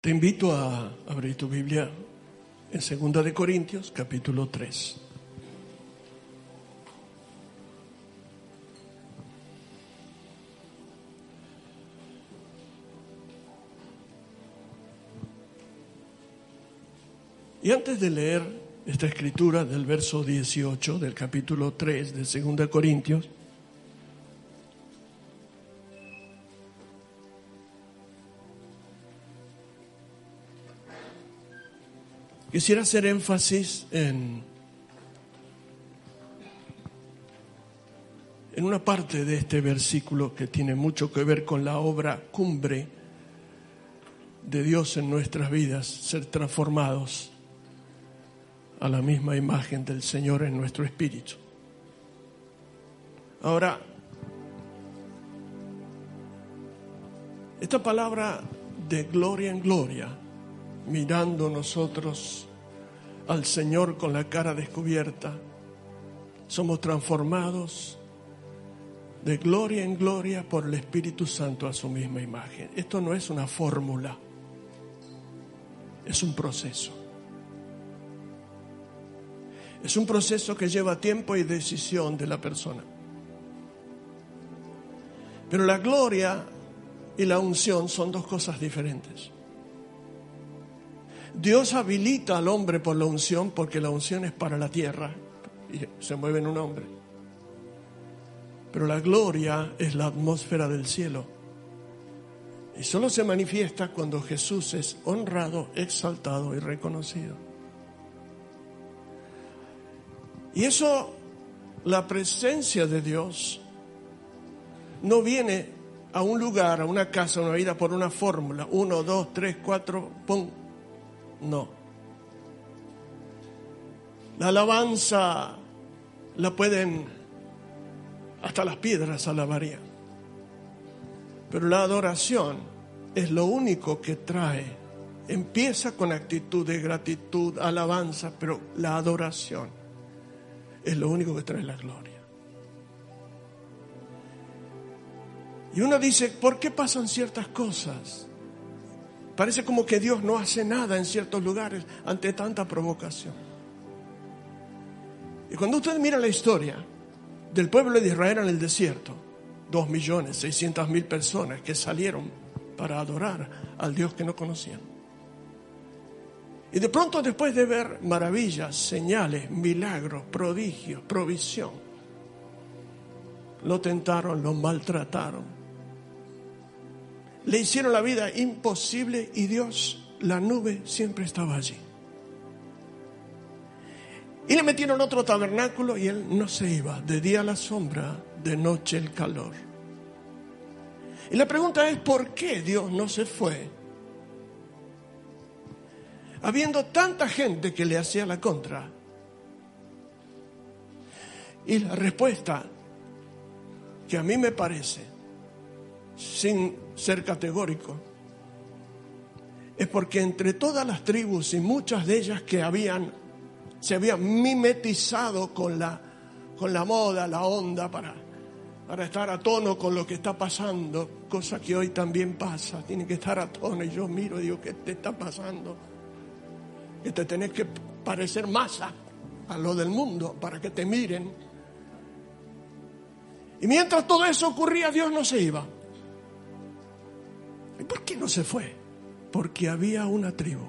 Te invito a abrir tu Biblia en 2 de Corintios, capítulo 3. Y antes de leer esta escritura del verso 18 del capítulo 3 de 2 de Corintios, Quisiera hacer énfasis en, en una parte de este versículo que tiene mucho que ver con la obra cumbre de Dios en nuestras vidas, ser transformados a la misma imagen del Señor en nuestro espíritu. Ahora, esta palabra de gloria en gloria, mirando nosotros al Señor con la cara descubierta, somos transformados de gloria en gloria por el Espíritu Santo a su misma imagen. Esto no es una fórmula, es un proceso. Es un proceso que lleva tiempo y decisión de la persona. Pero la gloria y la unción son dos cosas diferentes. Dios habilita al hombre por la unción porque la unción es para la tierra y se mueve en un hombre. Pero la gloria es la atmósfera del cielo. Y solo se manifiesta cuando Jesús es honrado, exaltado y reconocido. Y eso, la presencia de Dios, no viene a un lugar, a una casa, a una vida por una fórmula. Uno, dos, tres, cuatro, pum. No. La alabanza la pueden, hasta las piedras alabarían. Pero la adoración es lo único que trae. Empieza con actitud de gratitud, alabanza, pero la adoración es lo único que trae la gloria. Y uno dice, ¿por qué pasan ciertas cosas? Parece como que Dios no hace nada en ciertos lugares ante tanta provocación. Y cuando usted mira la historia del pueblo de Israel en el desierto, dos millones, seiscientas mil personas que salieron para adorar al Dios que no conocían. Y de pronto después de ver maravillas, señales, milagros, prodigios, provisión, lo tentaron, lo maltrataron, le hicieron la vida imposible y Dios, la nube, siempre estaba allí. Y le metieron otro tabernáculo y él no se iba, de día la sombra, de noche el calor. Y la pregunta es, ¿por qué Dios no se fue? Habiendo tanta gente que le hacía la contra. Y la respuesta, que a mí me parece, sin ser categórico, es porque entre todas las tribus y muchas de ellas que habían, se habían mimetizado con la, con la moda, la onda, para, para estar a tono con lo que está pasando, cosa que hoy también pasa, tiene que estar a tono y yo miro y digo, ¿qué te está pasando? Que te tenés que parecer más a, a lo del mundo para que te miren. Y mientras todo eso ocurría, Dios no se iba. ¿Y por qué no se fue? Porque había una tribu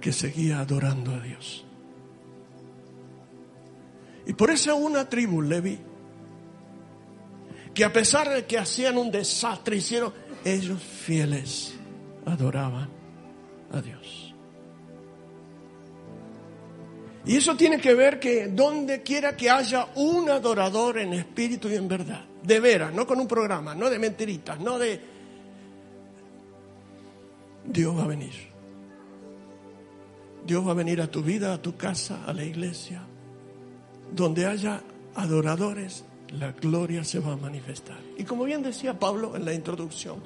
que seguía adorando a Dios. Y por esa una tribu, Levi, que a pesar de que hacían un desastre, hicieron, ellos fieles adoraban a Dios. Y eso tiene que ver que donde quiera que haya un adorador en espíritu y en verdad, de veras, no con un programa, no de mentiritas, no de... Dios va a venir. Dios va a venir a tu vida, a tu casa, a la iglesia. Donde haya adoradores, la gloria se va a manifestar. Y como bien decía Pablo en la introducción,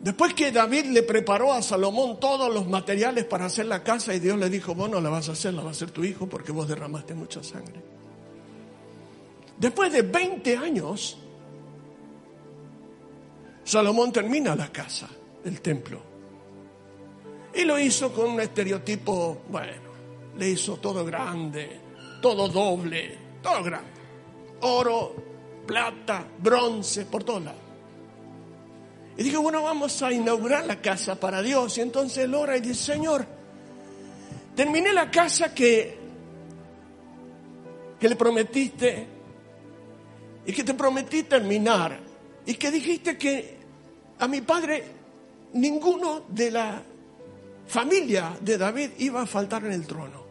después que David le preparó a Salomón todos los materiales para hacer la casa y Dios le dijo, vos no la vas a hacer, la va a hacer tu hijo porque vos derramaste mucha sangre. Después de 20 años, Salomón termina la casa, el templo. Y lo hizo con un estereotipo, bueno, le hizo todo grande, todo doble, todo grande. Oro, plata, bronce, por todos lados. Y dijo, bueno, vamos a inaugurar la casa para Dios. Y entonces él ora y dice, Señor, terminé la casa que, que le prometiste y que te prometí terminar y que dijiste que a mi padre ninguno de la familia de David iba a faltar en el trono.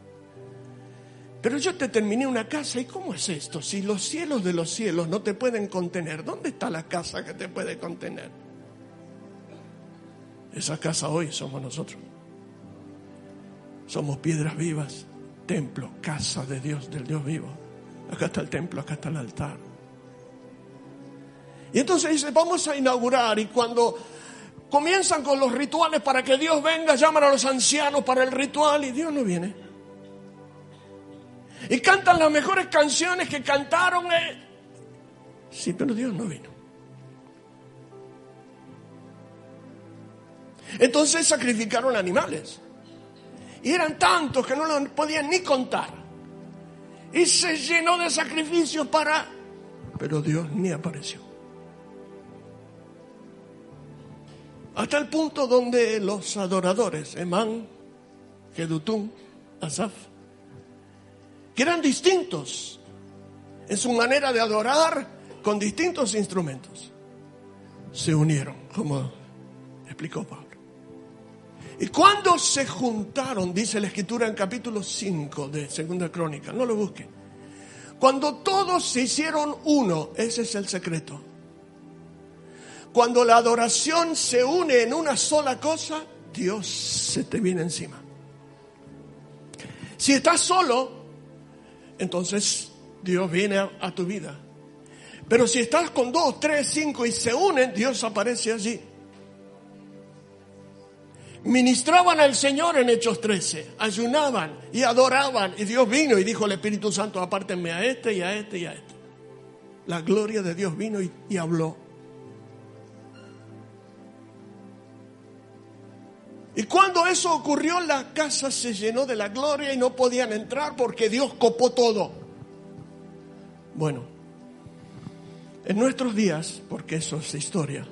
Pero yo te terminé una casa y ¿cómo es esto? Si los cielos de los cielos no te pueden contener, ¿dónde está la casa que te puede contener? Esa casa hoy somos nosotros. Somos piedras vivas, templo, casa de Dios, del Dios vivo. Acá está el templo, acá está el altar. Y entonces dice, vamos a inaugurar y cuando comienzan con los rituales para que Dios venga, llaman a los ancianos para el ritual y Dios no viene. Y cantan las mejores canciones que cantaron. Eh. Sí, pero Dios no vino. Entonces sacrificaron animales. Y eran tantos que no lo podían ni contar. Y se llenó de sacrificios para... Pero Dios ni apareció. Hasta el punto donde los adoradores, Emán, Gedutún, Asaf, que eran distintos en su manera de adorar con distintos instrumentos, se unieron, como explicó Pablo. Y cuando se juntaron, dice la escritura en capítulo 5 de Segunda Crónica, no lo busquen, cuando todos se hicieron uno, ese es el secreto cuando la adoración se une en una sola cosa, Dios se te viene encima. Si estás solo, entonces Dios viene a, tu vida. Pero si estás con dos, tres, cinco y se unen, Dios aparece allí. Ministraban al Señor en Hechos 13, ayunaban y adoraban. Y Dios vino y dijo al Espíritu Santo, apártenme a este y a este y a este. La gloria de Dios vino y habló. Y cuando eso ocurrió, la casa se llenó de la gloria y no podían entrar porque Dios copó todo. Bueno, en nuestros días, porque eso es historia,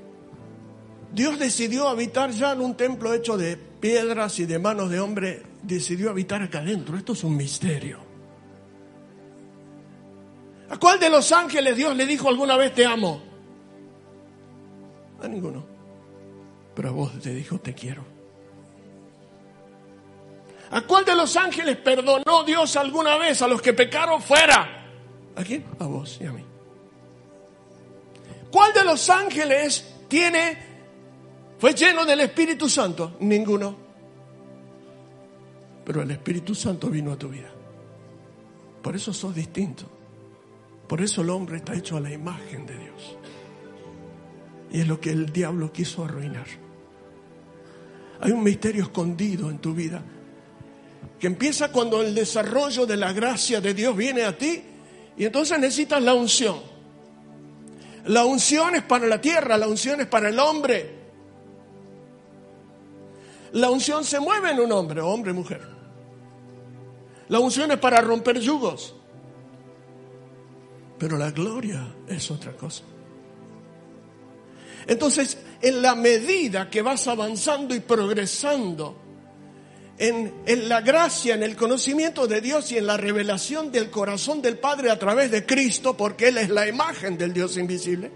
Dios decidió habitar ya en un templo hecho de piedras y de manos de hombre, decidió habitar acá adentro. Esto es un misterio. ¿A cuál de los ángeles Dios le dijo alguna vez te amo? A ninguno. Pero a vos te dijo te quiero. ¿A cuál de los ángeles perdonó Dios alguna vez a los que pecaron fuera? ¿A quién? A vos y a mí. ¿Cuál de los ángeles tiene, fue lleno del Espíritu Santo? Ninguno. Pero el Espíritu Santo vino a tu vida. Por eso sos distinto. Por eso el hombre está hecho a la imagen de Dios. Y es lo que el diablo quiso arruinar. Hay un misterio escondido en tu vida que empieza cuando el desarrollo de la gracia de Dios viene a ti y entonces necesitas la unción. La unción es para la tierra, la unción es para el hombre. La unción se mueve en un hombre, hombre, mujer. La unción es para romper yugos. Pero la gloria es otra cosa. Entonces, en la medida que vas avanzando y progresando, en, la gracia, en el conocimiento de Dios y en la revelación del corazón del Padre a través de Cristo, porque Él es la imagen del Dios invisible.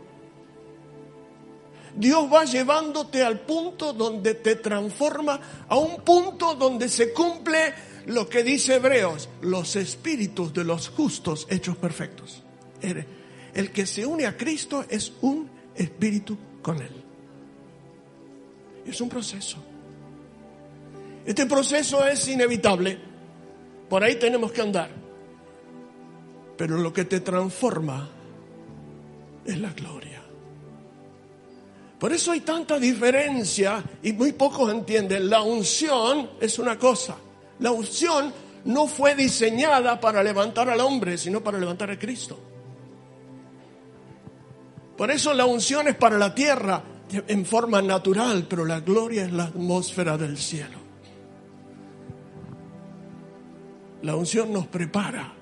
Dios va llevándote al punto donde te transforma, a un punto donde se cumple lo que dice Hebreos, los espíritus de los justos hechos perfectos. El que se une a Cristo es un espíritu con Él. Es un proceso. Este proceso es inevitable. Por ahí tenemos que andar. Pero lo que te transforma es la gloria. Por eso hay tanta diferencia y muy pocos entienden. La unción es una cosa. La unción no fue diseñada para levantar al hombre, sino para levantar a Cristo. Por eso la unción es para la tierra en forma natural, pero la gloria es la atmósfera del cielo. La unción nos prepara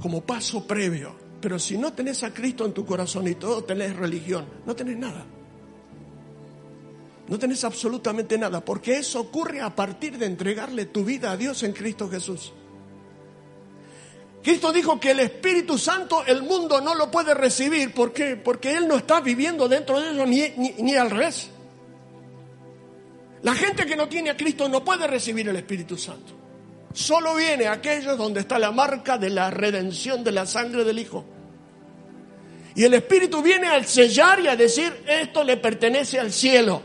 como paso previo, pero si no tenés a Cristo en tu corazón y todo tenés religión, no tenés nada. No tenés absolutamente nada, porque eso ocurre a partir de entregarle tu vida a Dios en Cristo Jesús. Cristo dijo que el Espíritu Santo el mundo no lo puede recibir. ¿Por qué? Porque Él no está viviendo dentro de ellos ni, ni, al revés. La gente que no tiene a Cristo no puede recibir el Espíritu Santo. Solo viene a aquellos donde está la marca de la redención de la sangre del Hijo. Y el Espíritu viene al sellar y a decir, esto le pertenece al cielo.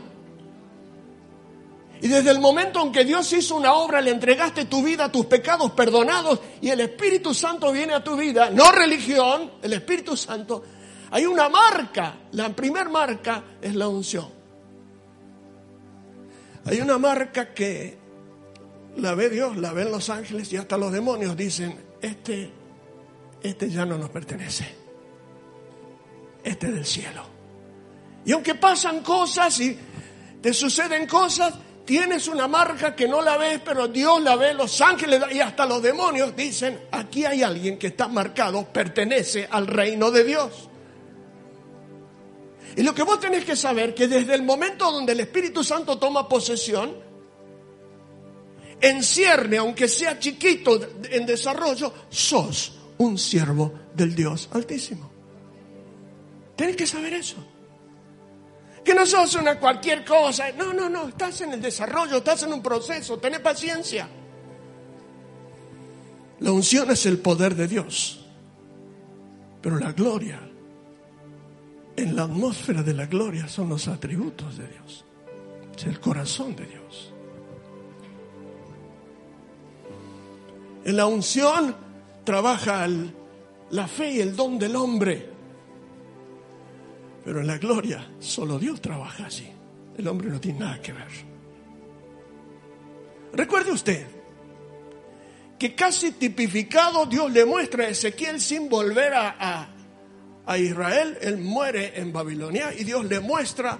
Y desde el momento en que Dios hizo una obra, le entregaste tu vida, tus pecados perdonados, y el Espíritu Santo viene a tu vida, no religión, el Espíritu Santo, hay una marca, la primer marca es la unción. Hay una marca que la ve Dios, la ven los ángeles y hasta los demonios dicen, este, este ya no nos pertenece, este es del cielo. Y aunque pasan cosas y te suceden cosas, tienes una marca que no la ves, pero Dios la ve, los ángeles y hasta los demonios dicen, aquí hay alguien que está marcado, pertenece al reino de Dios. Y lo que vos tenés que saber que desde el momento donde el Espíritu Santo toma posesión, en cierne, aunque sea chiquito en desarrollo, sos un siervo del Dios Altísimo. Tenés que saber eso que no sos una cualquier cosa. No, no, no, estás en el desarrollo, estás en un proceso, tenés paciencia. La unción es el poder de Dios, pero la gloria, en la atmósfera de la gloria son los atributos de Dios, es el corazón de Dios. En la unción trabaja la fe y el don del hombre. Pero en la gloria solo Dios trabaja así. El hombre no tiene nada que ver. Recuerde usted que casi tipificado Dios le muestra a Ezequiel sin volver a, a, Israel. Él muere en Babilonia y Dios le muestra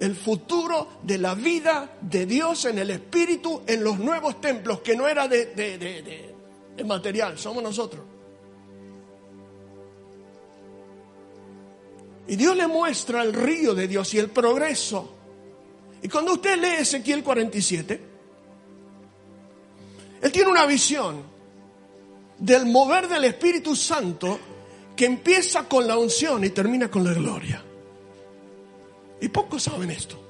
el futuro de la vida de Dios en el Espíritu en los nuevos templos, que no era de, material, somos nosotros. Y Dios le muestra el río de Dios y el progreso. Y cuando usted lee Ezequiel 47, él tiene una visión del mover del Espíritu Santo que empieza con la unción y termina con la gloria. Y pocos saben esto.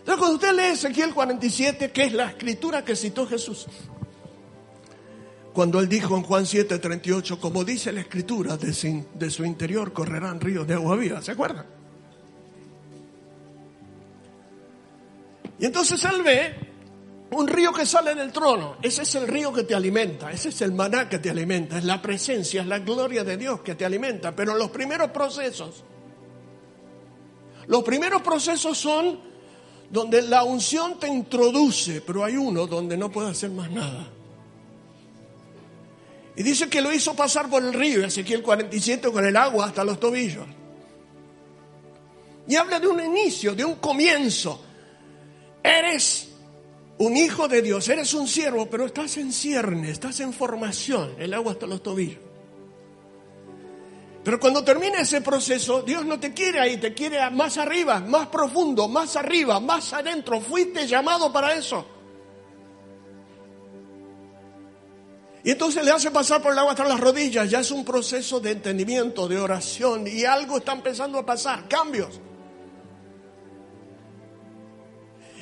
Entonces, cuando usted lee Ezequiel 47, que es la escritura que citó Jesús, cuando él dijo en Juan 7, 38, como dice la escritura, de su, interior correrán ríos de agua viva, ¿se acuerdan? Y entonces él ve un río que sale del trono. Ese es el río que te alimenta, ese es el maná que te alimenta, es la presencia, es la gloria de Dios que te alimenta. Pero los primeros procesos, los primeros procesos son donde la unción te introduce, pero hay uno donde no puede hacer más nada. Y dice que lo hizo pasar por el río, Ezequiel 47, con el agua hasta los tobillos. Y habla de un inicio, de un comienzo. Eres un hijo de Dios, eres un siervo, pero estás en cierne, estás en formación, el agua hasta los tobillos. Pero cuando termina ese proceso, Dios no te quiere ahí, te quiere más arriba, más profundo, más arriba, más adentro. Fuiste llamado para eso. Y entonces le hace pasar por el agua hasta las rodillas. Ya es un proceso de entendimiento, de oración. Y algo está empezando a pasar, cambios.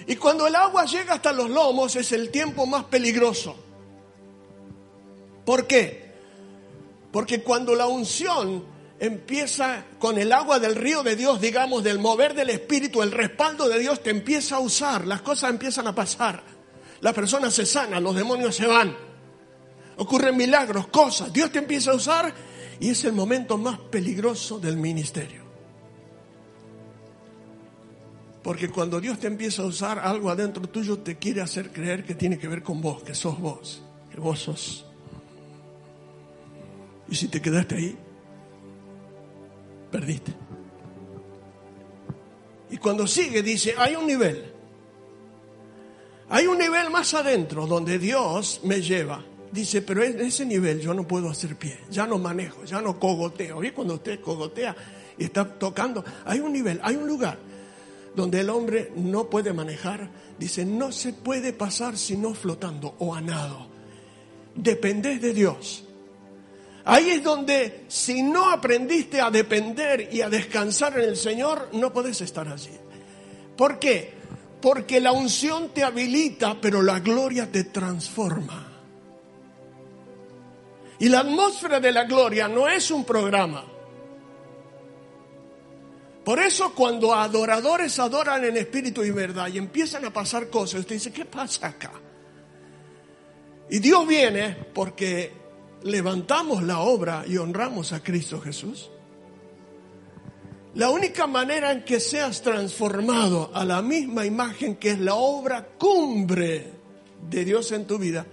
Y cuando el agua llega hasta los lomos es el tiempo más peligroso. ¿Por qué? Porque cuando la unción empieza con el agua del río de Dios, digamos, del mover del Espíritu, el respaldo de Dios te empieza a usar, las cosas empiezan a pasar, la persona se sana, los demonios se van, ocurren milagros, cosas, Dios te empieza a usar y es el momento más peligroso del ministerio. Porque cuando Dios te empieza a usar, algo adentro tuyo te quiere hacer creer que tiene que ver con vos, que sos vos, que vos sos. Y si te quedaste ahí, perdiste. Y cuando sigue dice, hay un nivel. Hay un nivel más adentro donde Dios me lleva. Dice, pero en ese nivel yo no puedo hacer pie, ya no manejo, ya no cogoteo. ¿Y cuando usted cogotea y está tocando? Hay un nivel, hay un lugar donde el hombre no puede manejar. Dice, no se puede pasar sino flotando o a nado. Dependés de Dios. Ahí es donde si no aprendiste a depender y a descansar en el Señor, no podés estar allí. ¿Por qué? Porque la unción te habilita, pero la gloria te transforma. Y la atmósfera de la gloria no es un programa. Por eso cuando adoradores adoran en espíritu y verdad y empiezan a pasar cosas, usted dice, ¿qué pasa acá? Y Dios viene porque levantamos la obra y honramos a Cristo Jesús. La única manera en que seas transformado a la misma imagen que es la obra cumbre de Dios en tu vida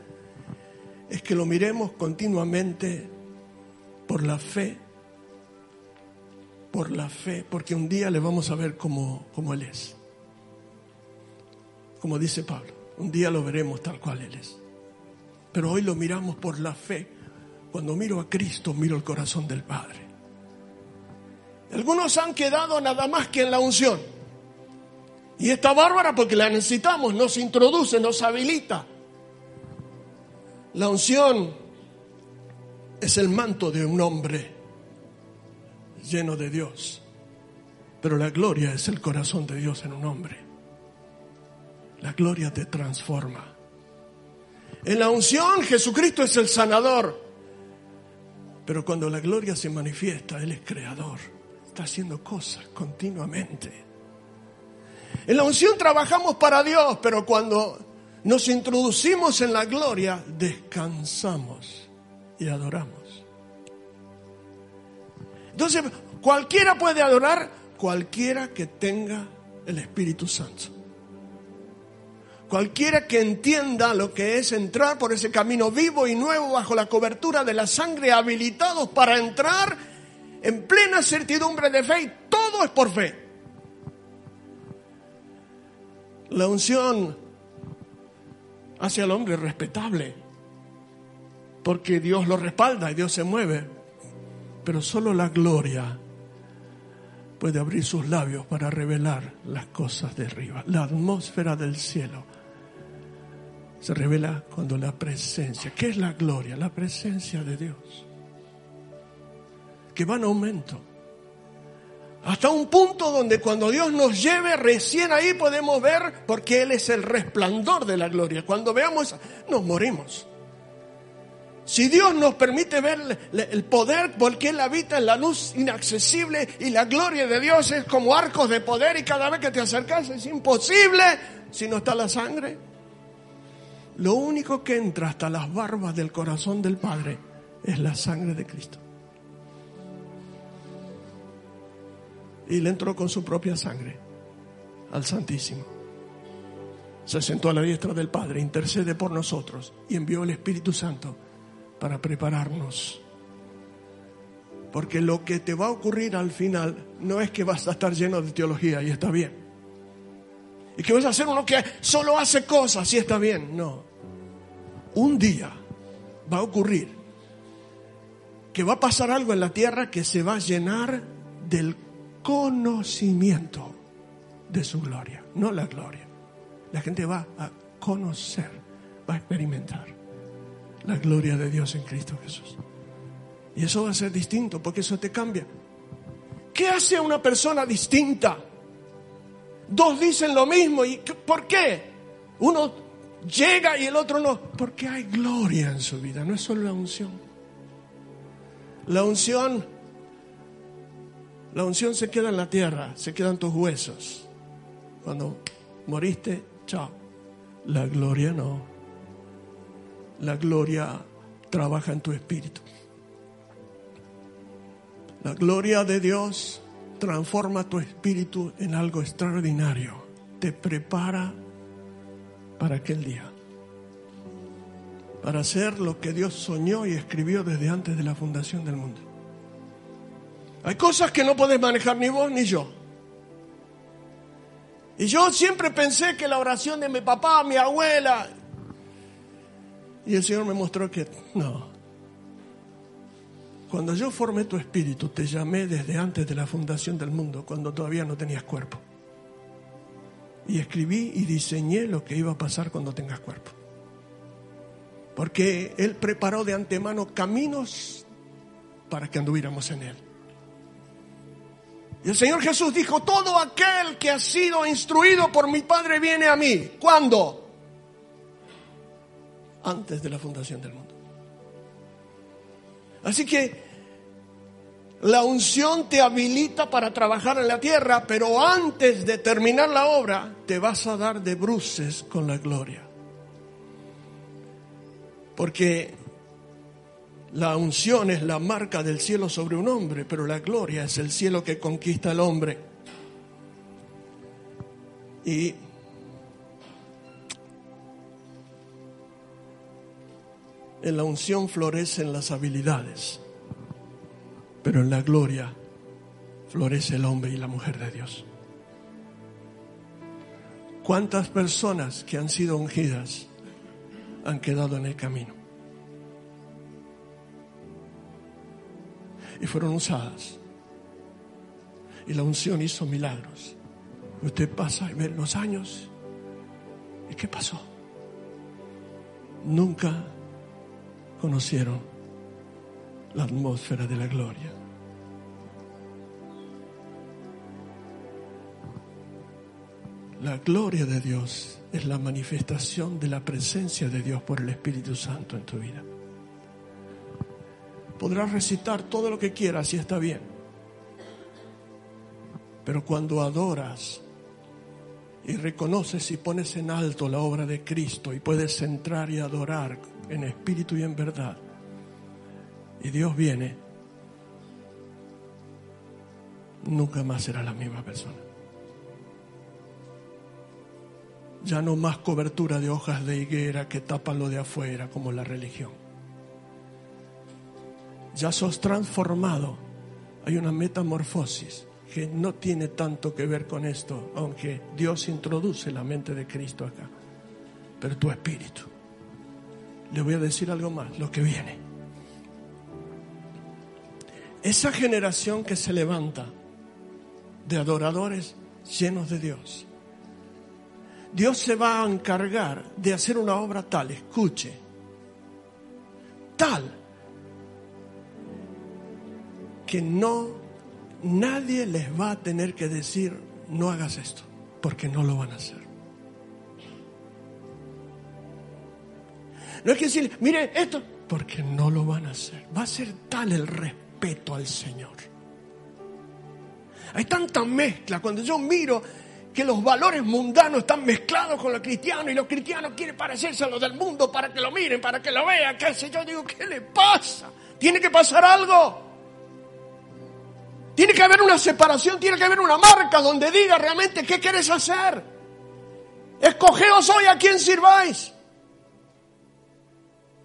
es que lo miremos continuamente por la fe, por la fe, porque un día le vamos a ver como, Él es. Como dice Pablo, un día lo veremos tal cual Él es. Pero hoy lo miramos por la fe. Cuando miro a Cristo, miro el corazón del Padre. Algunos han quedado nada más que en la unción. Y está bárbara porque la necesitamos, nos introduce, nos habilita. La unción es el manto de un hombre lleno de Dios. Pero la gloria es el corazón de Dios en un hombre. La gloria te transforma. En la unción Jesucristo es el sanador. Pero cuando la gloria se manifiesta, Él es creador. Está haciendo cosas continuamente. En la unción trabajamos para Dios, pero cuando nos introducimos en la gloria, descansamos y adoramos. Entonces, cualquiera puede adorar, cualquiera que tenga el Espíritu Santo. Cualquiera que entienda lo que es entrar por ese camino vivo y nuevo bajo la cobertura de la sangre, habilitados para entrar en plena certidumbre de fe, y todo es por fe. La unción hace al hombre respetable, porque Dios lo respalda y Dios se mueve pero solo la gloria puede abrir sus labios para revelar las cosas de arriba. La atmósfera del cielo se revela cuando la presencia, ¿qué es la gloria? La presencia de Dios, que va en aumento. Hasta un punto donde cuando Dios nos lleve, recién ahí podemos ver, porque Él es el resplandor de la gloria. Cuando veamos, nos morimos. Si Dios nos permite ver el poder, porque Él habita en la luz inaccesible y la gloria de Dios es como arcos de poder y cada vez que te acercas es imposible si no está la sangre. Lo único que entra hasta las barbas del corazón del Padre es la sangre de Cristo. Y le entró con su propia sangre al Santísimo. Se sentó a la diestra del Padre, intercede por nosotros y envió el Espíritu Santo para prepararnos. Porque lo que te va a ocurrir al final no es que vas a estar lleno de teología y está bien. Y que vas a ser uno que solo hace cosas y está bien. No. Un día va a ocurrir que va a pasar algo en la tierra que se va a llenar del conocimiento de su gloria, no la gloria. La gente va a conocer, va a experimentar la gloria de Dios en Cristo Jesús. Y eso va a ser distinto porque eso te cambia. ¿Qué hace a una persona distinta? Dos dicen lo mismo y ¿por qué? Uno llega y el otro no. Porque hay gloria en su vida, no es solo la unción. La unción La unción se queda en la tierra, se quedan tus huesos. Cuando moriste, chao. La gloria no. La gloria trabaja en tu espíritu. La gloria de Dios transforma tu espíritu en algo extraordinario. Te prepara para aquel día. Para hacer lo que Dios soñó y escribió desde antes de la fundación del mundo. Hay cosas que no puedes manejar ni vos ni yo. Y yo siempre pensé que la oración de mi papá, mi abuela, y el Señor me mostró que no. Cuando yo formé tu espíritu, te llamé desde antes de la fundación del mundo, cuando todavía no tenías cuerpo. Y escribí y diseñé lo que iba a pasar cuando tengas cuerpo. Porque Él preparó de antemano caminos para que anduviéramos en Él. Y el Señor Jesús dijo, todo aquel que ha sido instruido por mi Padre viene a mí. ¿Cuándo? Antes de la fundación del mundo. Así que la unción te habilita para trabajar en la tierra, pero antes de terminar la obra te vas a dar de bruces con la gloria. Porque la unción es la marca del cielo sobre un hombre, pero la gloria es el cielo que conquista al hombre. Y en la unción florecen las habilidades, pero en la gloria florece el hombre y la mujer de Dios. ¿Cuántas personas que han sido ungidas han quedado en el camino? y fueron usadas. Y la unción hizo milagros. Usted pasa y ve los años. ¿Y qué pasó? Nunca conocieron la atmósfera de la gloria. La gloria de Dios es la manifestación de la presencia de Dios por el Espíritu Santo en tu vida. Podrás recitar todo lo que quieras y está bien. Pero cuando adoras y reconoces y pones en alto la obra de Cristo y puedes entrar y adorar en espíritu y en verdad, y Dios viene, nunca más será la misma persona. Ya no más cobertura de hojas de higuera que tapan lo de afuera como la religión ya sos transformado. Hay una metamorfosis que no tiene tanto que ver con esto, aunque Dios introduce la mente de Cristo acá. Pero tu espíritu. Le voy a decir algo más, lo que viene. Esa generación que se levanta de adoradores llenos de Dios. Dios se va a encargar de hacer una obra tal, escuche, tal que no, nadie les va a tener que decir, no hagas esto, porque no lo van a hacer. No es que decir, mire esto, porque no lo van a hacer. Va a ser tal el respeto al Señor. Hay tanta mezcla. Cuando yo miro que los valores mundanos están mezclados con los cristianos y los cristianos quieren parecerse a los del mundo para que lo miren, para que lo vean, qué sé yo, digo, ¿qué le pasa? Tiene que pasar algo. Tiene que haber una separación, tiene que haber una marca donde diga realmente qué quieres hacer. Escogeos hoy a quien sirváis.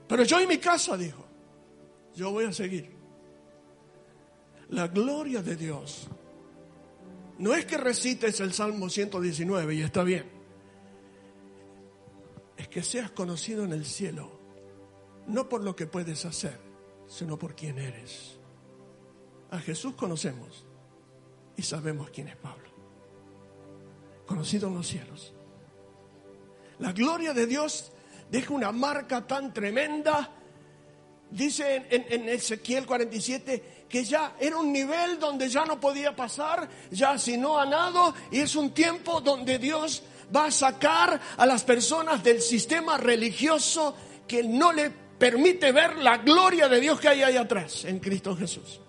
Pero yo y mi casa, dijo, yo voy a seguir. La gloria de Dios no es que recites el Salmo 119 y está bien. Es que seas conocido en el cielo, no por lo que puedes hacer, sino por quién eres. A Jesús conocemos y sabemos quién es Pablo. Conocido en los cielos. La gloria de Dios deja una marca tan tremenda. Dice en, Ezequiel 47 que ya era un nivel donde ya no podía pasar, ya si no ha nado, y es un tiempo donde Dios va a sacar a las personas del sistema religioso que no le permite ver la gloria de Dios que hay ahí atrás en Cristo Jesús.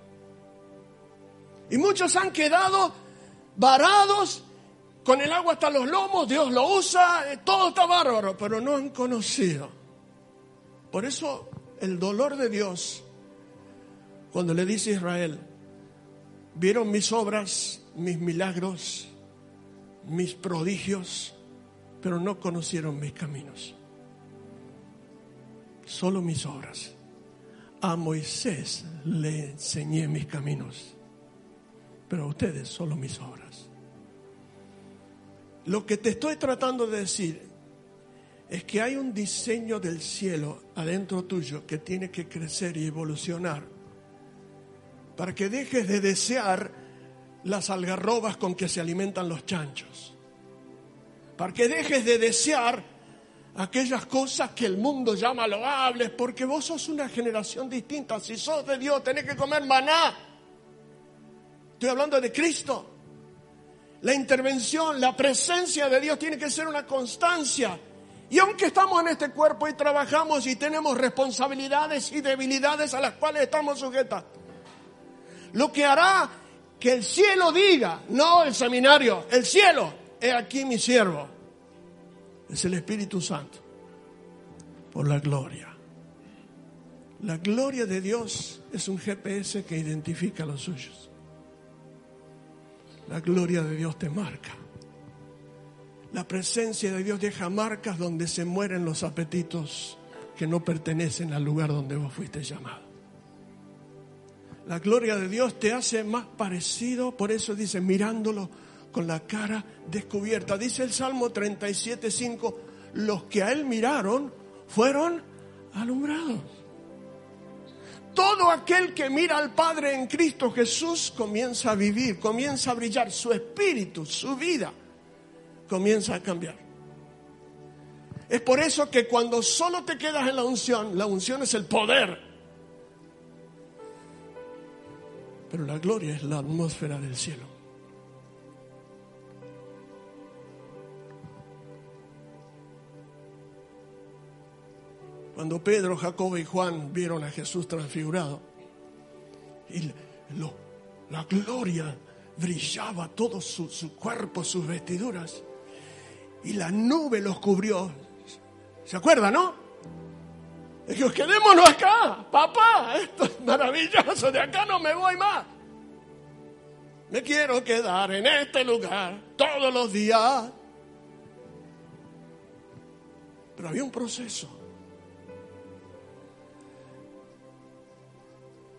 Y muchos han quedado varados con el agua hasta los lomos, Dios lo usa, eh, todo está bárbaro, pero no han conocido. Por eso el dolor de Dios, cuando le dice Israel, vieron mis obras, mis milagros, mis prodigios, pero no conocieron mis caminos. Solo mis obras. A Moisés le enseñé mis caminos, pero a ustedes solo mis obras. Lo que te estoy tratando de decir es que hay un diseño del cielo adentro tuyo que tiene que crecer y evolucionar para que dejes de desear las algarrobas con que se alimentan los chanchos, para que dejes de desear aquellas cosas que el mundo llama loables, porque vos sos una generación distinta. Si sos de Dios, tenés que comer maná. Estoy hablando de Cristo. La intervención, la presencia de Dios tiene que ser una constancia. Y aunque estamos en este cuerpo y trabajamos y tenemos responsabilidades y debilidades a las cuales estamos sujetas, lo que hará que el cielo diga, no el seminario, el cielo, he aquí mi siervo, es el Espíritu Santo, por la gloria. La gloria de Dios es un GPS que identifica a los suyos. La gloria de Dios te marca. La presencia de Dios deja marcas donde se mueren los apetitos que no pertenecen al lugar donde vos fuiste llamado. La gloria de Dios te hace más parecido, por eso dice, mirándolo con la cara descubierta. Dice el Salmo 37, 5, los que a Él miraron fueron alumbrados. Todo aquel que mira al Padre en Cristo Jesús comienza a vivir, comienza a brillar, su espíritu, su vida comienza a cambiar. Es por eso que cuando solo te quedas en la unción, la unción es el poder. Pero la gloria es la atmósfera del cielo. Cuando Pedro, Jacobo y Juan vieron a Jesús transfigurado y la gloria brillaba todo su, su cuerpo, sus vestiduras, y la nube los cubrió. ¿Se acuerdan, no? Dijo, quedémonos acá, papá, esto es maravilloso, de acá no me voy más. Me quiero quedar en este lugar todos los días. Pero había un proceso.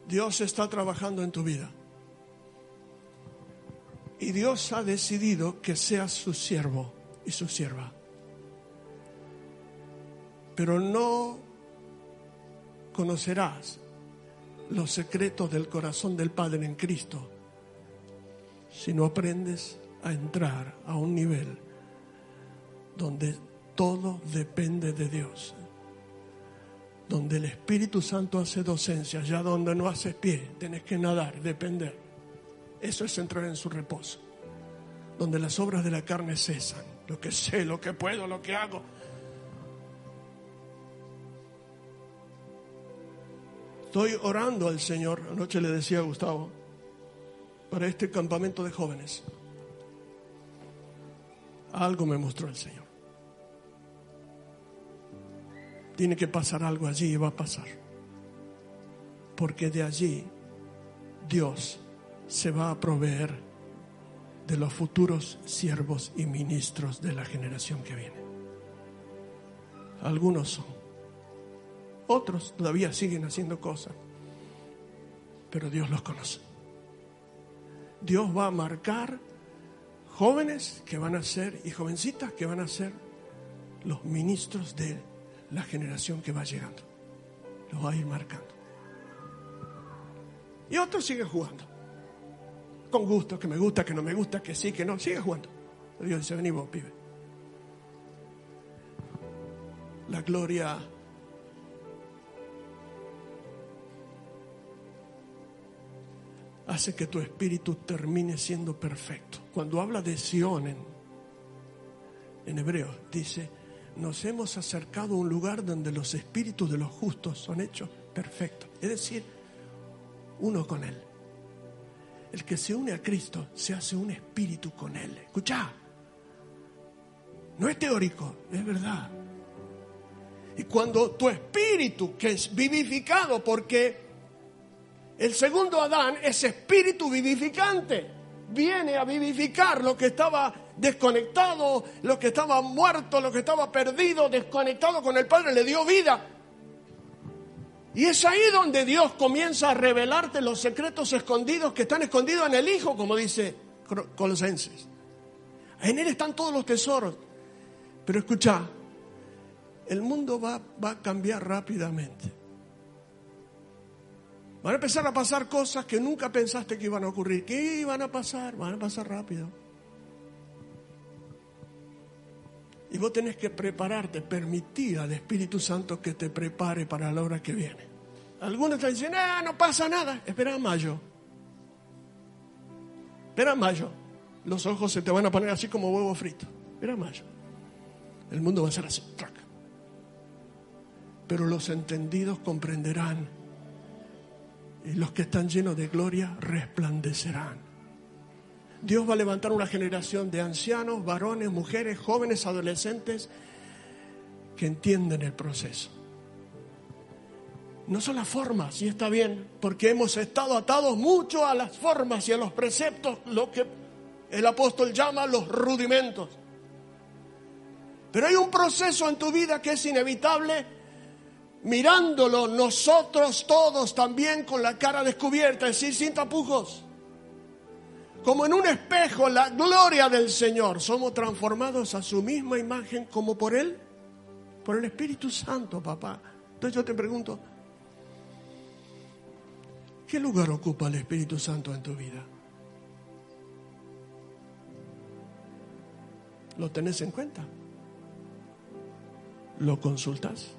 Dios está trabajando en tu vida. Y Dios ha decidido que seas su siervo y su sierva. Pero no conocerás los secretos del corazón del Padre en Cristo si no aprendes a entrar a un nivel donde todo depende de Dios, donde el Espíritu Santo hace docencia, ya donde no haces pie, tenés que nadar, depender. Eso es entrar en su reposo, donde las obras de la carne cesan lo que sé, lo que puedo, lo que hago. Estoy orando al Señor, anoche le decía a Gustavo, para este campamento de jóvenes. Algo me mostró el Señor. Tiene que pasar algo allí y va a pasar. Porque de allí Dios se va a proveer de los futuros siervos y ministros de la generación que viene. Algunos son. Otros todavía siguen haciendo cosas. Pero Dios los conoce. Dios va a marcar jóvenes que van a ser y jovencitas que van a ser los ministros de la generación que va llegando. Los va a ir marcando. Y otros siguen jugando con gusto, que me gusta, que no me gusta, que sí, que no, sigue jugando. Dios dice, vení vos, pibe. La gloria hace que tu espíritu termine siendo perfecto. Cuando habla de Sion en, en hebreo, dice, nos hemos acercado a un lugar donde los espíritus de los justos son hechos perfectos. Es decir, uno con Él. El que se une a Cristo se hace un espíritu con Él. Escucha, no es teórico, es verdad. Y cuando tu espíritu, que es vivificado, porque el segundo Adán es espíritu vivificante, viene a vivificar lo que estaba desconectado, lo que estaba muerto, lo que estaba perdido, desconectado con el Padre, le dio vida. Y es ahí donde Dios comienza a revelarte los secretos escondidos que están escondidos en el Hijo, como dice Colosenses. En Él están todos los tesoros. Pero escucha, el mundo va, va a cambiar rápidamente. Van a empezar a pasar cosas que nunca pensaste que iban a ocurrir. ¿Qué iban a pasar? Van a pasar rápido. Y vos tenés que prepararte, permitir al Espíritu Santo que te prepare para la hora que viene. Algunos te dicen, ah, no pasa nada, espera a mayo. Espera a mayo. Los ojos se te van a poner así como huevo frito. Espera mayo. El mundo va a ser así. Pero los entendidos comprenderán. Y los que están llenos de gloria resplandecerán. Dios va a levantar una generación de ancianos, varones, mujeres, jóvenes, adolescentes que entienden el proceso. No son las formas, y está bien, porque hemos estado atados mucho a las formas y a los preceptos, lo que el apóstol llama los rudimentos. Pero hay un proceso en tu vida que es inevitable, mirándolo nosotros todos también con la cara descubierta, es decir, sin tapujos como en un espejo la gloria del Señor. Somos transformados a su misma imagen como por Él, por el Espíritu Santo, papá. Entonces yo te pregunto, ¿qué lugar ocupa el Espíritu Santo en tu vida? ¿Lo tenés en cuenta? ¿Lo consultas?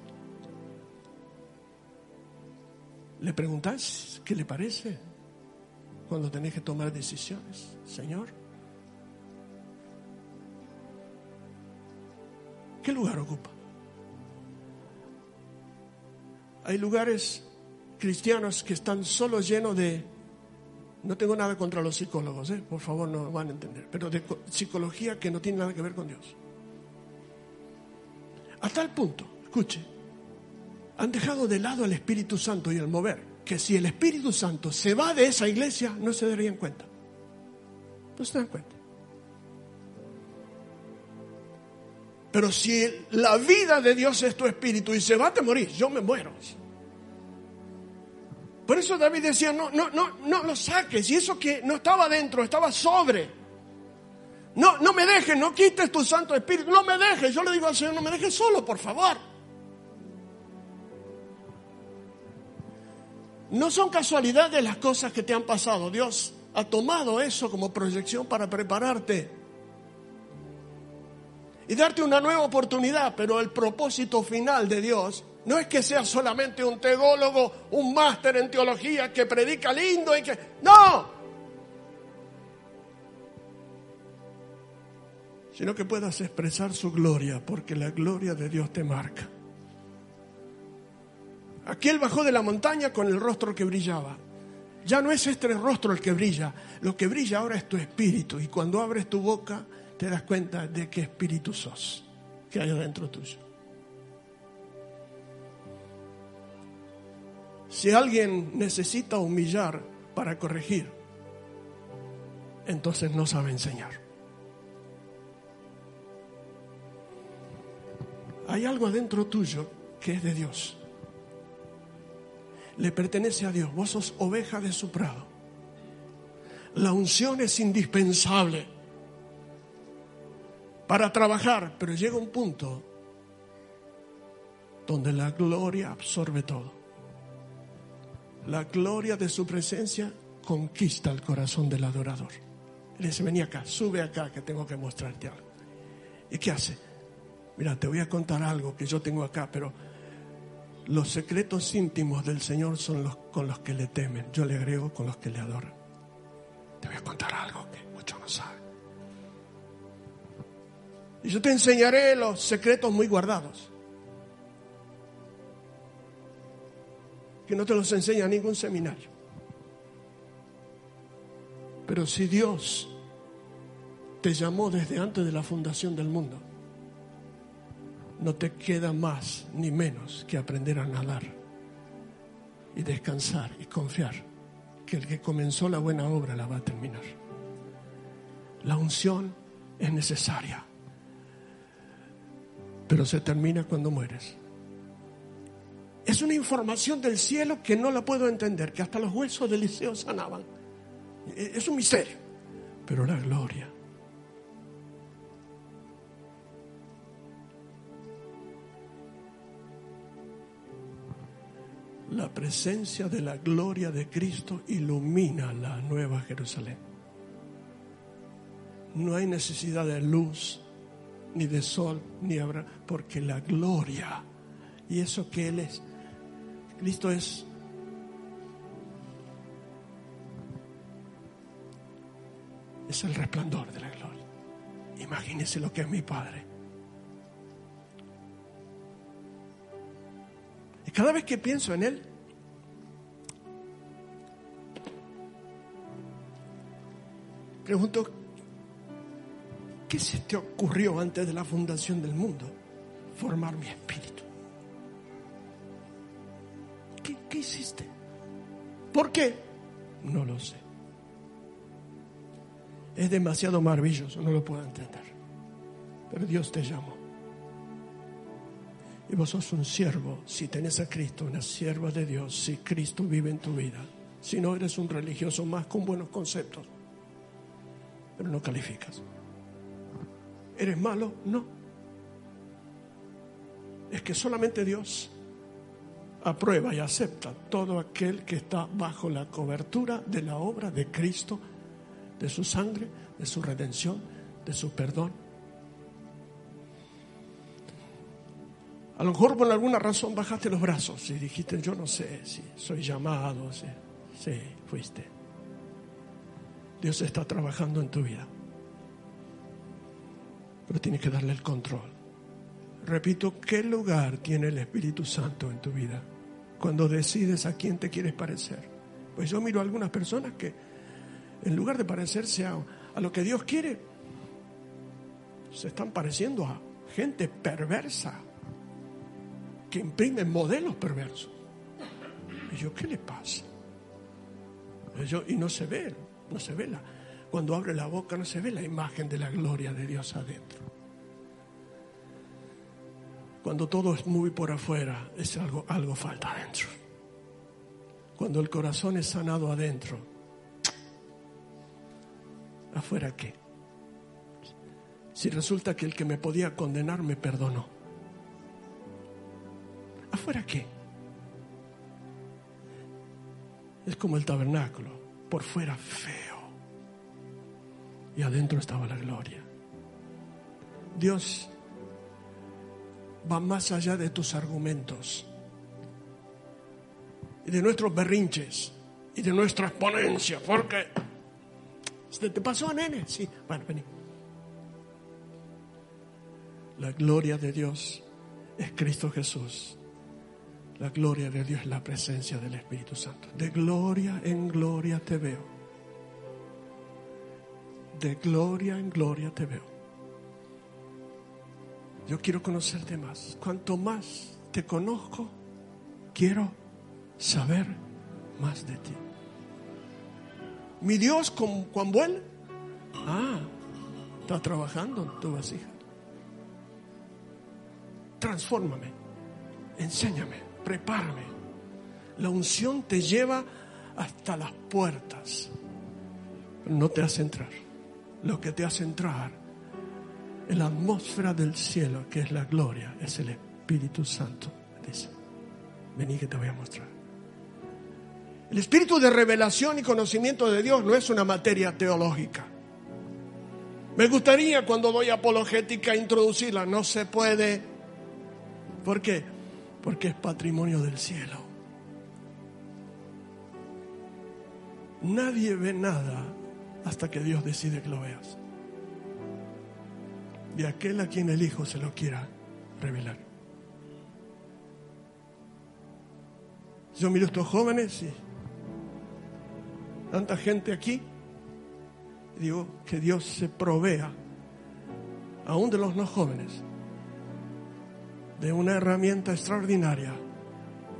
¿Le preguntas qué le parece? cuando tenés que tomar decisiones. Señor, ¿qué lugar ocupa? Hay lugares cristianos que están solo llenos de, no tengo nada contra los psicólogos, ¿eh? por favor no van a entender, pero de psicología que no tiene nada que ver con Dios. A tal punto, escuche, han dejado de lado al Espíritu Santo y el mover que si el Espíritu Santo se va de esa iglesia, no se darían cuenta. No se dan cuenta. Pero si la vida de Dios es tu espíritu y se va, a morir. Yo me muero. Por eso David decía, no, no, no, no lo saques. Y eso que no estaba dentro, estaba sobre. No, no me dejes, no quites tu Santo Espíritu, no me dejes. Yo le digo al Señor, no me dejes solo, por favor. No son casualidades las cosas que te han pasado. Dios ha tomado eso como proyección para prepararte y darte una nueva oportunidad, pero el propósito final de Dios no es que seas solamente un teólogo, un máster en teología que predica lindo y que... No, sino que puedas expresar su gloria, porque la gloria de Dios te marca. Aquel bajó de la montaña con el rostro que brillaba. Ya no es este rostro el que brilla, lo que brilla ahora es tu espíritu. Y cuando abres tu boca te das cuenta de qué espíritu sos, que hay adentro tuyo. Si alguien necesita humillar para corregir, entonces no sabe enseñar. Hay algo adentro tuyo que es de Dios le pertenece a Dios. Vos sos oveja de su prado. La unción es indispensable para trabajar, pero llega un punto donde la gloria absorbe todo. La gloria de su presencia conquista el corazón del adorador. Le dice, vení acá, sube acá que tengo que mostrarte algo. ¿Y qué hace? Mira, te voy a contar algo que yo tengo acá, pero los secretos íntimos del Señor son los con los que le temen. Yo le agrego con los que le adoran. Te voy a contar algo que muchos no saben. Y yo te enseñaré los secretos muy guardados. Que no te los enseña ningún seminario. Pero si Dios te llamó desde antes de la fundación del mundo, no te queda más ni menos que aprender a nadar y descansar y confiar que el que comenzó la buena obra la va a terminar. La unción es necesaria, pero se termina cuando mueres. Es una información del cielo que no la puedo entender, que hasta los huesos del liceo sanaban. Es un misterio, pero la gloria la presencia de la gloria de Cristo ilumina la nueva Jerusalén. No hay necesidad de luz, ni de sol, ni habrá, porque la gloria y eso que Él es, Cristo es es el resplandor de la gloria. Imagínese lo que es mi Padre. Cada vez que pienso en Él, pregunto, ¿qué se te ocurrió antes de la fundación del mundo? Formar mi espíritu. ¿Qué, hiciste? ¿Por qué? No lo sé. Es demasiado maravilloso, no lo puedo entender. Pero Dios te llamó. Y vos sos un siervo, si tenés a Cristo, una sierva de Dios, si Cristo vive en tu vida. Si no, eres un religioso más con buenos conceptos, pero no calificas. ¿Eres malo? No. Es que solamente Dios aprueba y acepta todo aquel que está bajo la cobertura de la obra de Cristo, de su sangre, de su redención, de su perdón A lo mejor por alguna razón bajaste los brazos y dijiste, yo no sé si soy llamado, sí, fuiste. Dios está trabajando en tu vida. Pero tienes que darle el control. Repito, ¿qué lugar tiene el Espíritu Santo en tu vida? Cuando decides a quién te quieres parecer. Pues yo miro a algunas personas que en lugar de parecerse a lo que Dios quiere, se están pareciendo a gente perversa, que imprimen modelos perversos. Y yo, ¿qué le pasa? Y, y no se ve, no se ve la, cuando abre la boca no se ve la imagen de la gloria de Dios adentro. Cuando todo es muy por afuera, es algo, algo falta adentro. Cuando el corazón es sanado adentro, ¿afuera qué? Si resulta que el que me podía condenar me perdonó. ¿Afuera qué? Es como el tabernáculo, por fuera feo. Y adentro estaba la gloria. Dios va más allá de tus argumentos y de nuestros berrinches y de nuestras ponencias, porque te pasó, nene? Sí, bueno, vení. La gloria de Dios es Cristo Jesús la gloria de Dios es la presencia del Espíritu Santo. De gloria en gloria te veo. De gloria en gloria te veo. Yo quiero conocerte más. Cuanto más te conozco, quiero saber más de ti. Mi Dios, cuando vuelve, ah, está trabajando en tu vasija. Transfórmame, enséñame prepárame. La unción te lleva hasta las puertas. No te hace entrar. Lo que te hace entrar en la atmósfera del cielo, que es la gloria, es el Espíritu Santo. Dice, vení que te voy a mostrar. El espíritu de revelación y conocimiento de Dios no es una materia teológica. Me gustaría cuando doy apologética introducirla, no se puede. ¿Por qué? Porque es patrimonio del cielo. Nadie ve nada hasta que Dios decide que lo veas. De aquel a quien el Hijo se lo quiera revelar. Yo miro a estos jóvenes y tanta gente aquí Digo que Dios se provea, aún de los no jóvenes, de una herramienta extraordinaria,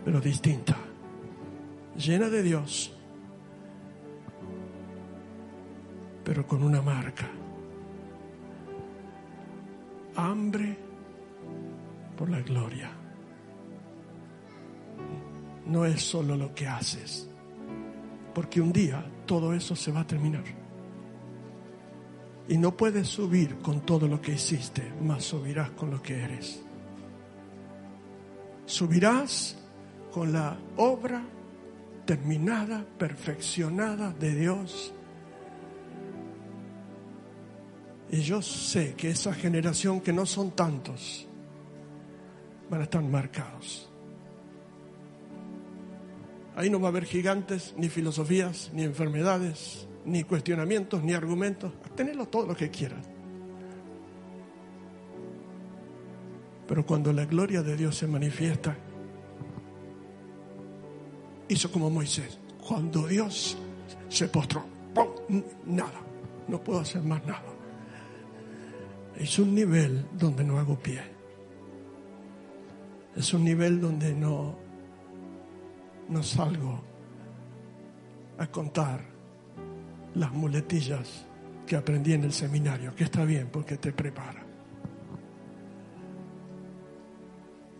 pero distinta, llena de Dios, pero con una marca. Hambre por la gloria. No es solo lo que haces, porque un día todo eso se va a terminar. Y no puedes subir con todo lo que hiciste, más subirás con lo que eres. Subirás con la obra terminada, perfeccionada de Dios. Y yo sé que esa generación, que no son tantos, van a estar marcados. Ahí no va a haber gigantes, ni filosofías, ni enfermedades, ni cuestionamientos, ni argumentos. Tenedlo todo lo que quieran. Pero cuando la gloria de Dios se manifiesta, hizo como Moisés. Cuando Dios se postró, ¡pum! nada, no puedo hacer más nada. Es un nivel donde no hago pie. Es un nivel donde no, no salgo a contar las muletillas que aprendí en el seminario, que está bien porque te prepara.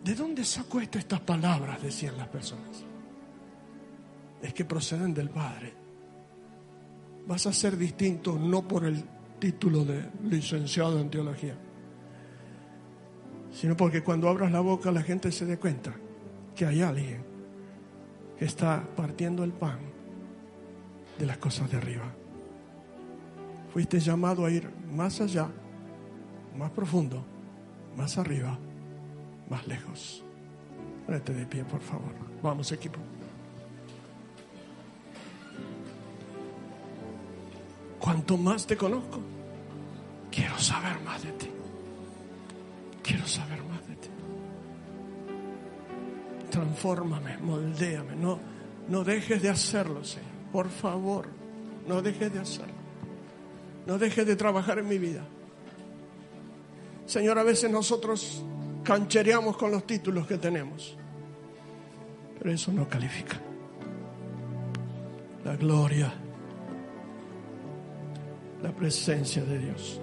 ¿De dónde sacó estas palabras? Decían las personas. Es que proceden del Padre. Vas a ser distinto no por el título de licenciado en teología, sino porque cuando abras la boca la gente se dé cuenta que hay alguien que está partiendo el pan de las cosas de arriba. Fuiste llamado a ir más allá, más profundo, más arriba, más lejos. Ponete de pie, por favor. Vamos, equipo. Cuanto más te conozco, quiero saber más de ti. Quiero saber más de ti. Transfórmame, moldéame. No, no dejes de hacerlo, Señor. Por favor, no dejes de hacerlo. No dejes de trabajar en mi vida. Señor, a veces nosotros canchereamos con los títulos que tenemos, pero eso no califica. La gloria, la presencia de Dios.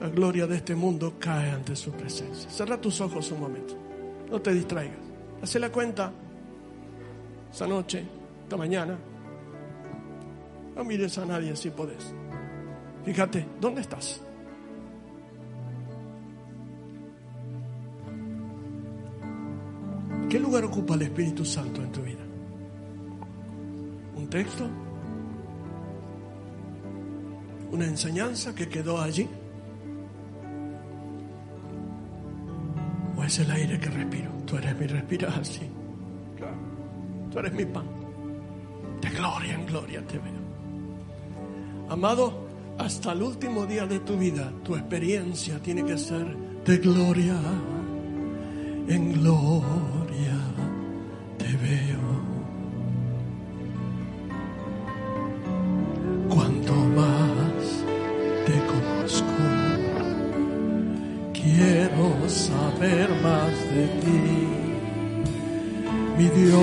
La gloria de este mundo cae ante su presencia. Cerra tus ojos un momento. No te distraigas. Hace la cuenta esta noche, esta mañana. No mires a nadie si podés. Fíjate, ¿dónde estás? Lugar ocupa el Espíritu Santo en tu vida? ¿Un texto? ¿Una enseñanza que quedó allí? ¿O es el aire que respiro? Tú eres mi respiración. Claro. Tú eres mi pan. De gloria en gloria te veo. Amado, hasta el último día de tu vida, tu experiencia tiene que ser de gloria en gloria mi Dios,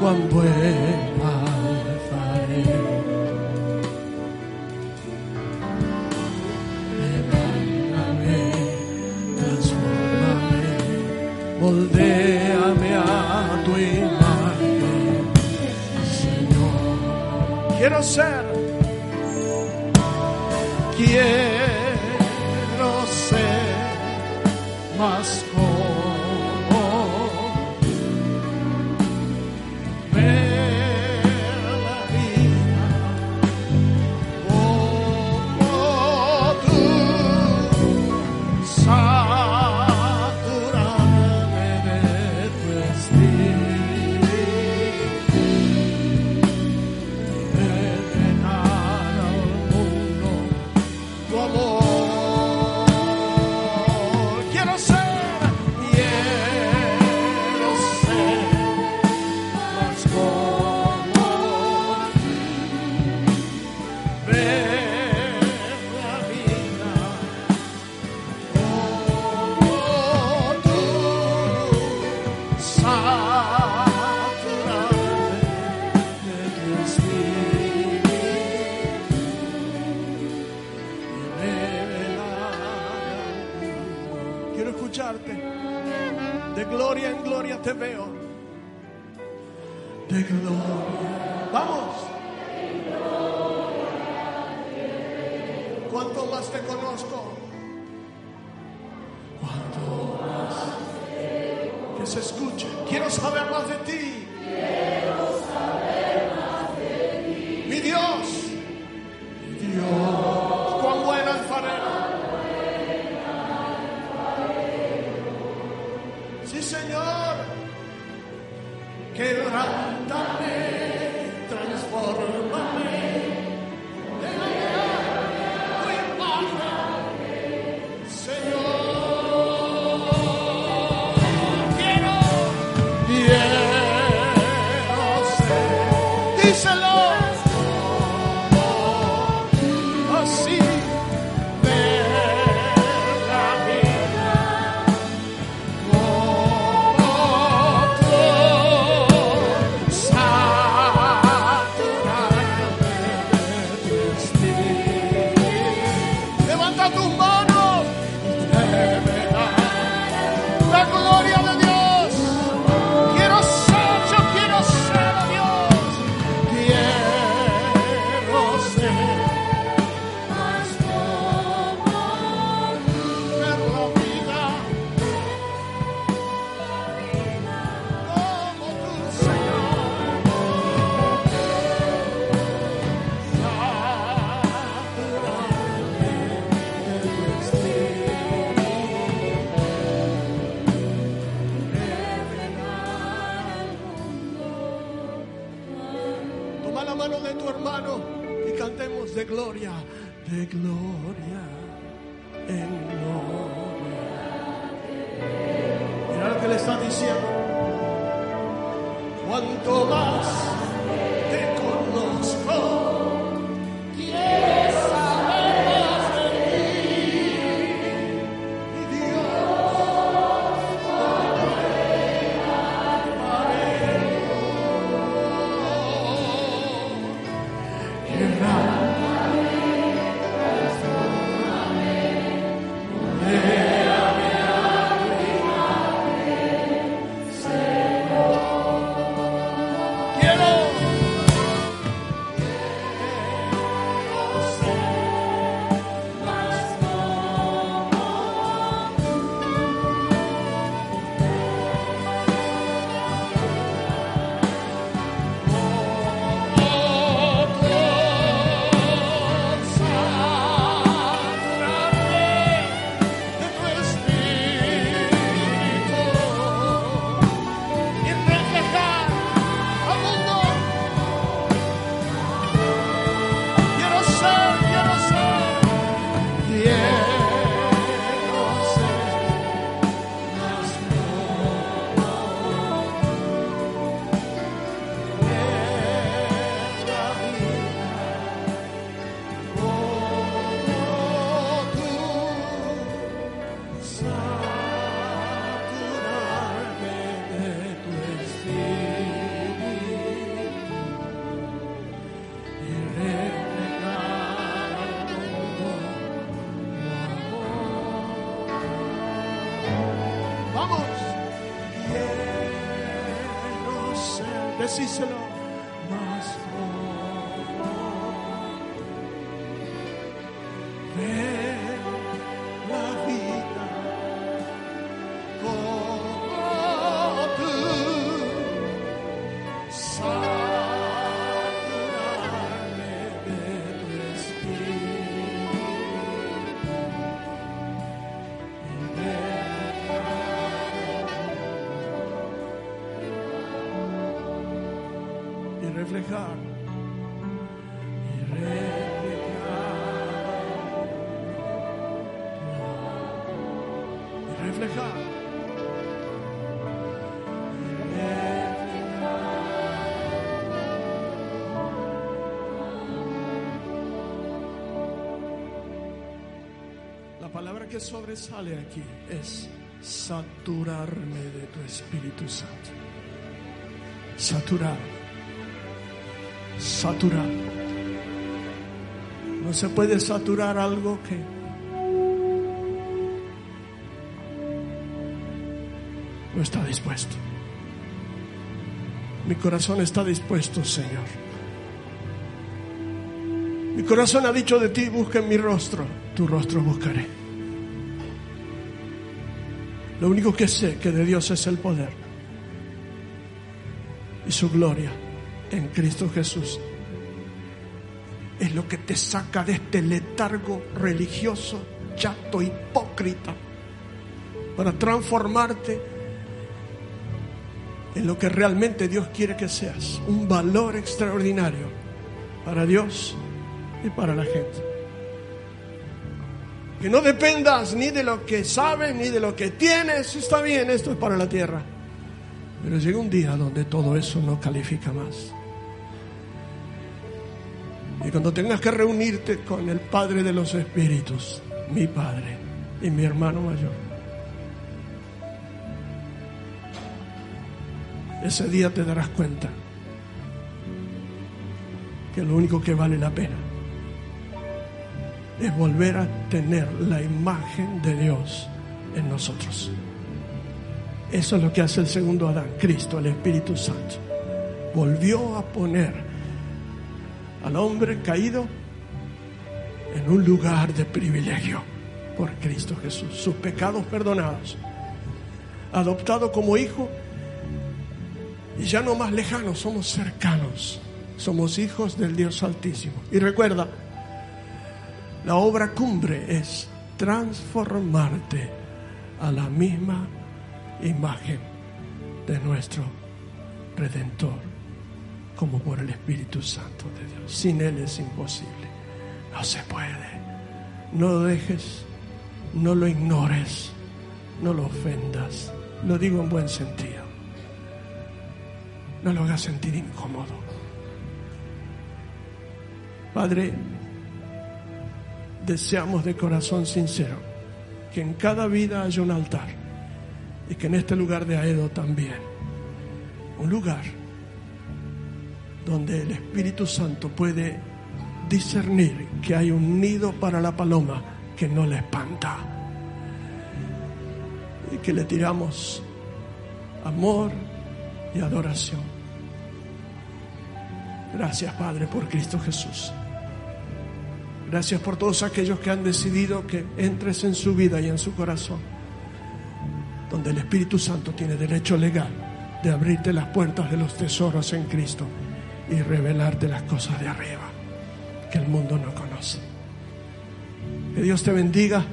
cuán buena alfaré. Leváname, transfórmame, moldéame a tu imagen, Señor. Quiero ser, quiero que se escuche. Quiero saber más de ti. está diciendo, cuanto más Asíselo. que sobresale aquí es saturarme de tu Espíritu Santo. Saturar. Saturar. No se puede saturar algo que no está dispuesto. Mi corazón está dispuesto, Señor. Mi corazón ha dicho de ti, busca en mi rostro, tu rostro buscaré. Lo único que sé que de Dios es el poder y su gloria en Cristo Jesús. Es lo que te saca de este letargo religioso, chato, hipócrita, para transformarte en lo que realmente Dios quiere que seas, un valor extraordinario para Dios y para la gente. Que no dependas ni de lo que sabes ni de lo que tienes, está bien, esto es para la tierra. Pero llega un día donde todo eso no califica más. Y cuando tengas que reunirte con el Padre de los Espíritus, mi Padre y mi hermano mayor, ese día te darás cuenta que lo único que vale la pena es volver a tener la imagen de Dios en nosotros. Eso es lo que hace el segundo Adán, Cristo, el Espíritu Santo. Volvió a poner al hombre caído en un lugar de privilegio por Cristo Jesús, sus pecados perdonados, adoptado como hijo y ya no más lejanos, somos cercanos, somos hijos del Dios Altísimo. Y recuerda, la obra cumbre es transformarte a la misma imagen de nuestro Redentor, como por el Espíritu Santo de Dios. Sin Él es imposible. No se puede. No lo dejes, no lo ignores, no lo ofendas. Lo digo en buen sentido. No lo hagas sentir incómodo. Padre, deseamos de corazón sincero que en cada vida haya un altar y que en este lugar de Aedo también, un lugar donde el Espíritu Santo puede discernir que hay un nido para la paloma que no le espanta y que le tiramos amor y adoración. Gracias Padre por Cristo Jesús. Gracias por todos aquellos que han decidido que entres en su vida y en su corazón, donde el Espíritu Santo tiene derecho legal de abrirte las puertas de los tesoros en Cristo y revelarte las cosas de arriba que el mundo no conoce. Que Dios te bendiga,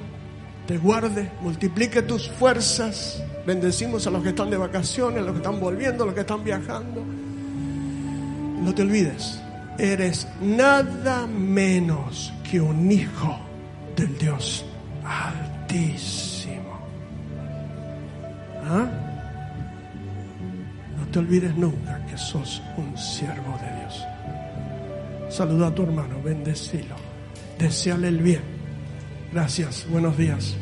te guarde, multiplique tus fuerzas. Bendecimos a los que están de vacaciones, a los que están volviendo, a los que están viajando. No te olvides, eres nada menos que un hijo del Dios altísimo. ¿Ah? No te olvides nunca que sos un siervo de Dios. Saluda a tu hermano, bendecilo, deseale el bien. Gracias, buenos días.